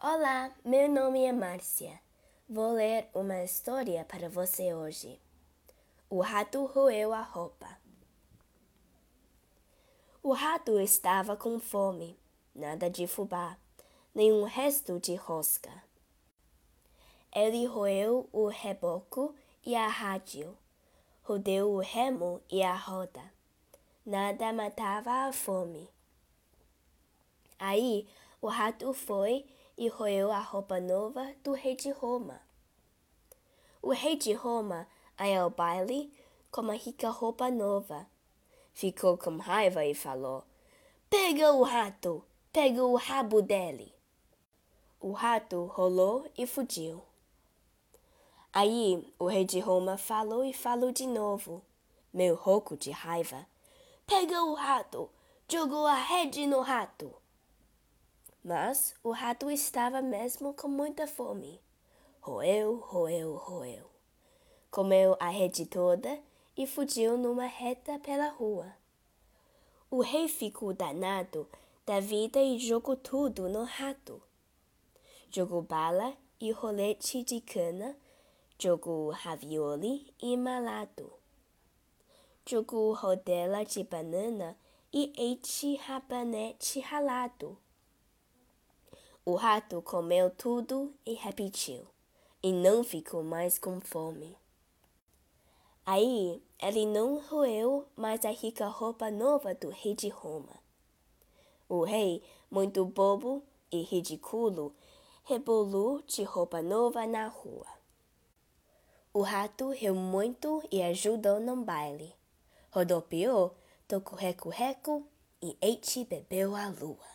Olá, meu nome é Márcia. Vou ler uma história para você hoje. O rato roeu a roupa. O rato estava com fome, nada de fubá, nenhum resto de rosca. Ele roeu o reboco e a rádio, rodeu o remo e a roda. Nada matava a fome. Aí o rato foi e roeu a roupa nova do rei de Roma. O rei de Roma ia ao baile com uma rica roupa nova. Ficou com raiva e falou: Pega o rato, pega o rabo dele. O rato rolou e fugiu. Aí o rei de Roma falou e falou de novo, meio rouco de raiva: Pega o rato, jogou a rede no rato. Mas o rato estava mesmo com muita fome. Roeu, roeu, roeu. Comeu a rede toda e fugiu numa reta pela rua. O rei ficou danado da vida e jogou tudo no rato. Jogou bala e rolete de cana, jogou ravioli e malado. Jogou rodela de banana e eite rabanete ralado. O rato comeu tudo e repetiu, e não ficou mais com fome. Aí ele não roeu mais a rica roupa nova do rei de Roma. O rei, muito bobo e ridículo, rebolou de roupa nova na rua. O rato riu muito e ajudou no baile. Rodopiou, tocou reco-reco e Eite bebeu a lua.